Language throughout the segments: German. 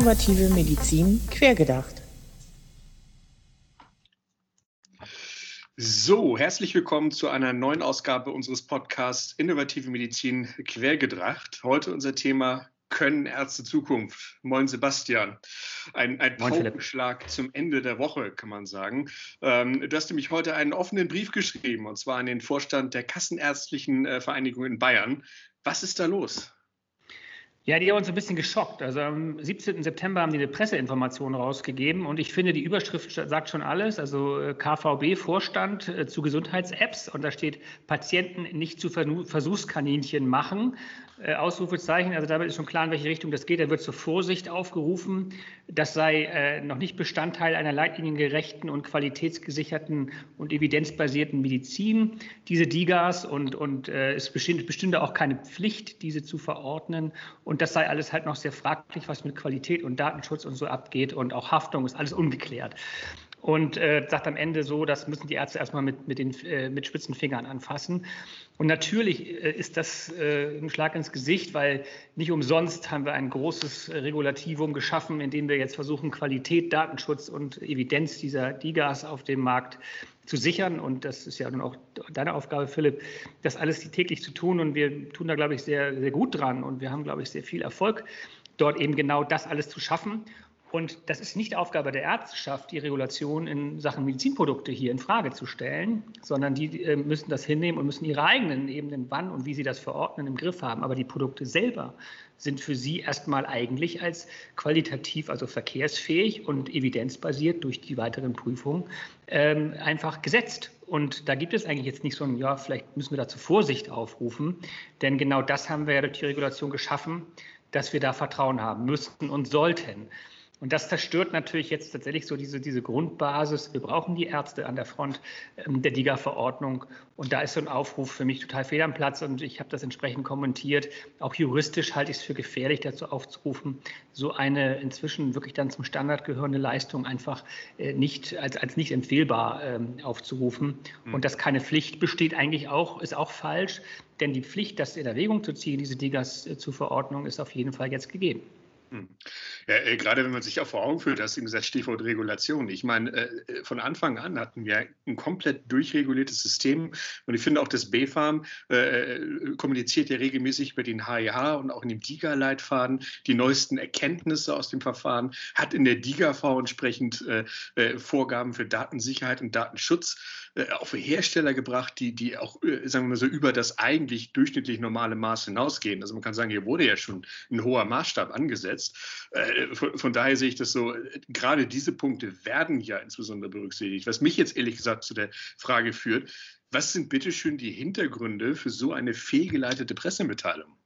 Innovative Medizin quergedacht. So, herzlich willkommen zu einer neuen Ausgabe unseres Podcasts Innovative Medizin quergedacht. Heute unser Thema können Ärzte Zukunft? Moin Sebastian. Ein, ein Paukenschlag zum Ende der Woche, kann man sagen. Ähm, du hast nämlich heute einen offenen Brief geschrieben, und zwar an den Vorstand der Kassenärztlichen äh, Vereinigung in Bayern. Was ist da los? Ja, die haben uns ein bisschen geschockt. Also am 17. September haben die eine Presseinformation rausgegeben und ich finde, die Überschrift sagt schon alles. Also äh, KVB-Vorstand äh, zu Gesundheits-Apps und da steht Patienten nicht zu Versuchskaninchen machen. Äh, Ausrufezeichen, also damit ist schon klar, in welche Richtung das geht. Da wird zur Vorsicht aufgerufen. Das sei äh, noch nicht Bestandteil einer leitliniengerechten und qualitätsgesicherten und evidenzbasierten Medizin, diese DIGAs. Und, und äh, es bestünde auch keine Pflicht, diese zu verordnen. Und das sei alles halt noch sehr fraglich, was mit Qualität und Datenschutz und so abgeht. Und auch Haftung ist alles ungeklärt und äh, sagt am Ende so, das müssen die Ärzte erstmal mit, mit, den, äh, mit spitzen Fingern anfassen. Und natürlich äh, ist das äh, ein Schlag ins Gesicht, weil nicht umsonst haben wir ein großes Regulativum geschaffen, in dem wir jetzt versuchen, Qualität, Datenschutz und Evidenz dieser DIGAs auf dem Markt zu sichern. Und das ist ja nun auch deine Aufgabe, Philipp, das alles täglich zu tun. Und wir tun da, glaube ich, sehr, sehr gut dran. Und wir haben, glaube ich, sehr viel Erfolg, dort eben genau das alles zu schaffen. Und das ist nicht Aufgabe der Ärzteschaft, die Regulation in Sachen Medizinprodukte hier in Frage zu stellen, sondern die äh, müssen das hinnehmen und müssen ihre eigenen Ebenen, wann und wie sie das verordnen, im Griff haben. Aber die Produkte selber sind für sie erstmal eigentlich als qualitativ, also verkehrsfähig und evidenzbasiert durch die weiteren Prüfungen ähm, einfach gesetzt. Und da gibt es eigentlich jetzt nicht so ein, ja, vielleicht müssen wir dazu Vorsicht aufrufen, denn genau das haben wir ja durch die Regulation geschaffen, dass wir da Vertrauen haben müssten und sollten. Und das zerstört natürlich jetzt tatsächlich so diese, diese Grundbasis. Wir brauchen die Ärzte an der Front ähm, der DIGA-Verordnung. Und da ist so ein Aufruf für mich total fehl am Platz. Und ich habe das entsprechend kommentiert. Auch juristisch halte ich es für gefährlich, dazu aufzurufen, so eine inzwischen wirklich dann zum Standard gehörende Leistung einfach äh, nicht als, als nicht empfehlbar ähm, aufzurufen. Mhm. Und dass keine Pflicht besteht, eigentlich auch, ist auch falsch. Denn die Pflicht, das in Erwägung zu ziehen, diese DIGAs äh, zu verordnen, ist auf jeden Fall jetzt gegeben. Hm. Ja, äh, gerade wenn man sich auch vor Augen führt, hast du gesagt, Stichwort Regulation. Ich meine, äh, äh, von Anfang an hatten wir ein komplett durchreguliertes System und ich finde auch, das BfArM äh, kommuniziert ja regelmäßig über den HIH und auch in dem DIGA-Leitfaden die neuesten Erkenntnisse aus dem Verfahren, hat in der DIGA-V entsprechend äh, Vorgaben für Datensicherheit und Datenschutz äh, auf Hersteller gebracht, die, die auch, äh, sagen wir mal so, über das eigentlich durchschnittlich normale Maß hinausgehen. Also man kann sagen, hier wurde ja schon ein hoher Maßstab angesetzt. Äh, von, von daher sehe ich das so, gerade diese Punkte werden ja insbesondere berücksichtigt. Was mich jetzt ehrlich gesagt zu der Frage führt, was sind bitteschön die Hintergründe für so eine fehlgeleitete Pressemitteilung?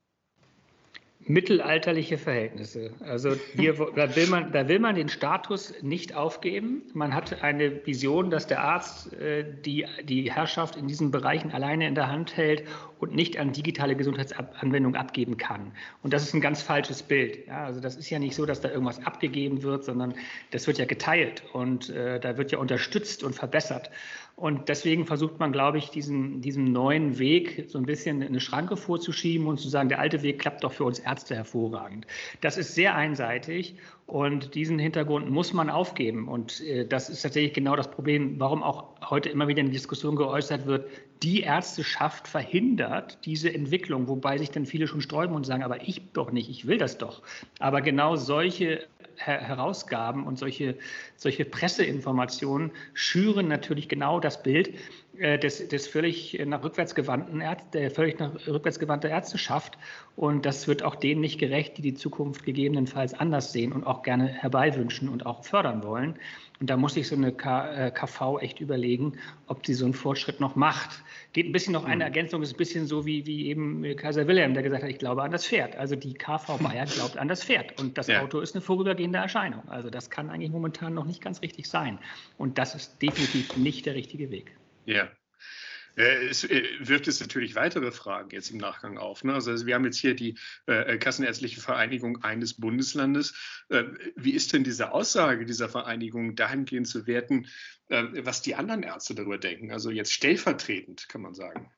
Mittelalterliche Verhältnisse. Also hier, da, will man, da will man den Status nicht aufgeben. Man hat eine Vision, dass der Arzt äh, die, die Herrschaft in diesen Bereichen alleine in der Hand hält und nicht an digitale Gesundheitsanwendungen abgeben kann. Und das ist ein ganz falsches Bild. Ja, also das ist ja nicht so, dass da irgendwas abgegeben wird, sondern das wird ja geteilt und äh, da wird ja unterstützt und verbessert. Und deswegen versucht man, glaube ich, diesen, diesem neuen Weg so ein bisschen eine Schranke vorzuschieben und zu sagen, der alte Weg klappt doch für uns Ärzte hervorragend. Das ist sehr einseitig und diesen Hintergrund muss man aufgeben. Und äh, das ist tatsächlich genau das Problem, warum auch heute immer wieder in der Diskussion geäußert wird, die Ärzteschaft verhindert diese Entwicklung, wobei sich dann viele schon sträuben und sagen, aber ich doch nicht, ich will das doch. Aber genau solche Herausgaben und solche, solche Presseinformationen schüren natürlich genau das Bild des, des völlig nach rückwärts gewandten Ärzt, der völlig nach rückwärts gewandte Ärzteschaft. Und das wird auch denen nicht gerecht, die die Zukunft gegebenenfalls anders sehen und auch gerne herbeiwünschen und auch fördern wollen. Und da muss sich so eine KV äh, echt überlegen, ob sie so einen Fortschritt noch macht. Geht ein bisschen noch eine mhm. Ergänzung, ist ein bisschen so wie, wie eben Kaiser Wilhelm, der gesagt hat, ich glaube an das Pferd. Also die KV Bayern glaubt an das Pferd und das ja. Auto ist eine vorübergehende Erscheinung. Also das kann eigentlich momentan noch nicht ganz richtig sein. Und das ist definitiv nicht der richtige Weg. Ja, äh, es äh, wirft jetzt natürlich weitere Fragen jetzt im Nachgang auf. Ne? Also wir haben jetzt hier die äh, Kassenärztliche Vereinigung eines Bundeslandes. wie ist denn diese Aussage dieser Vereinigung dahingehend zu werten, was die anderen Ärzte darüber denken? Also jetzt stellvertretend, kann man sagen.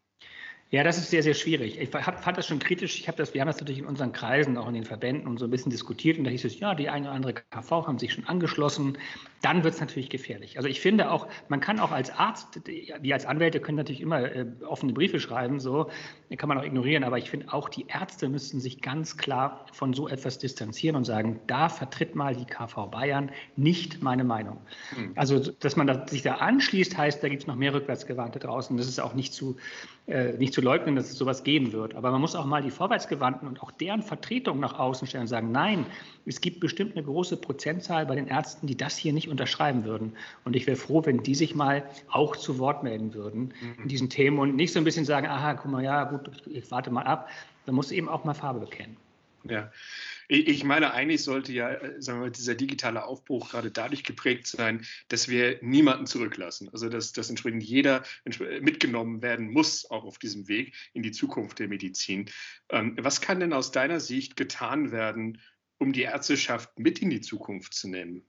Ja, das ist sehr, sehr schwierig. Ich hab, fand das schon kritisch. Ich habe das, wir haben das natürlich in unseren Kreisen, auch in den Verbänden und so ein bisschen diskutiert. Und da hieß es, ja, die eine oder andere KV haben sich schon angeschlossen. Dann wird es natürlich gefährlich. Also ich finde auch, man kann auch als Arzt, die als Anwälte können natürlich immer äh, offene Briefe schreiben, so kann man auch ignorieren. Aber ich finde auch die Ärzte müssten sich ganz klar von so etwas distanzieren und sagen, da vertritt mal die KV Bayern nicht meine Meinung. Mhm. Also, dass man sich da anschließt, heißt, da gibt es noch mehr Rückwärtsgewandte draußen. Das ist auch nicht zu, äh, nicht zu leugnen, dass es sowas geben wird. Aber man muss auch mal die Vorwärtsgewandten und auch deren Vertretung nach außen stellen und sagen, nein, es gibt bestimmt eine große Prozentzahl bei den Ärzten, die das hier nicht unterschreiben würden. Und ich wäre froh, wenn die sich mal auch zu Wort melden würden in mhm. diesen Themen und nicht so ein bisschen sagen, aha, guck mal, ja, gut, ich warte mal ab. Man muss eben auch mal Farbe bekennen. Ja, ich meine, eigentlich sollte ja äh, sagen wir, dieser digitale Aufbruch gerade dadurch geprägt sein, dass wir niemanden zurücklassen. Also dass, dass entsprechend jeder mitgenommen werden muss, auch auf diesem Weg in die Zukunft der Medizin. Ähm, was kann denn aus deiner Sicht getan werden, um die Ärzteschaft mit in die Zukunft zu nehmen?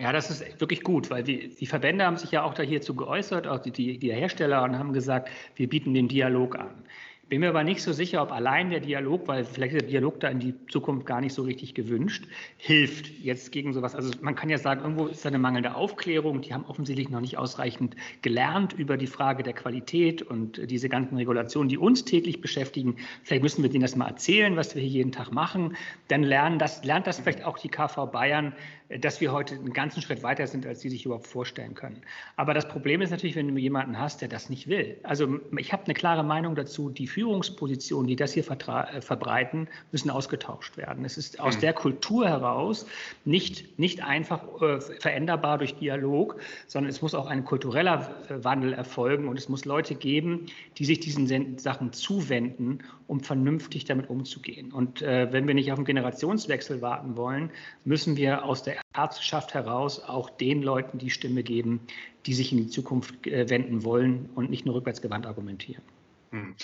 Ja, das ist wirklich gut, weil die, die Verbände haben sich ja auch da hierzu geäußert, auch die, die Hersteller, und haben gesagt, wir bieten den Dialog an. Bin mir aber nicht so sicher, ob allein der Dialog, weil vielleicht ist der Dialog da in die Zukunft gar nicht so richtig gewünscht, hilft jetzt gegen sowas. Also man kann ja sagen, irgendwo ist da eine mangelnde Aufklärung. Die haben offensichtlich noch nicht ausreichend gelernt über die Frage der Qualität und diese ganzen Regulationen, die uns täglich beschäftigen. Vielleicht müssen wir denen das mal erzählen, was wir hier jeden Tag machen. Dann lernen das, lernt das vielleicht auch die KV Bayern, dass wir heute einen ganzen Schritt weiter sind, als sie sich überhaupt vorstellen können. Aber das Problem ist natürlich, wenn du jemanden hast, der das nicht will. Also ich habe eine klare Meinung dazu, die Führungspositionen, die das hier äh, verbreiten, müssen ausgetauscht werden. Es ist aus hm. der Kultur heraus nicht, nicht einfach äh, veränderbar durch Dialog, sondern es muss auch ein kultureller äh, Wandel erfolgen und es muss Leute geben, die sich diesen Sachen zuwenden, um vernünftig damit umzugehen. Und äh, wenn wir nicht auf einen Generationswechsel warten wollen, müssen wir aus der Ärzteschaft heraus auch den Leuten die Stimme geben, die sich in die Zukunft äh, wenden wollen und nicht nur rückwärtsgewandt argumentieren. Hm.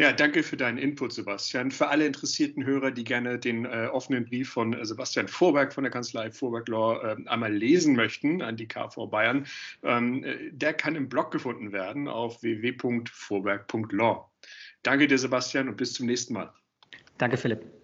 Ja, danke für deinen Input, Sebastian. Für alle interessierten Hörer, die gerne den äh, offenen Brief von äh, Sebastian Vorberg von der Kanzlei Vorberg Law äh, einmal lesen möchten an die KV Bayern, ähm, äh, der kann im Blog gefunden werden auf www.vorberg.law. Danke dir, Sebastian, und bis zum nächsten Mal. Danke, Philipp.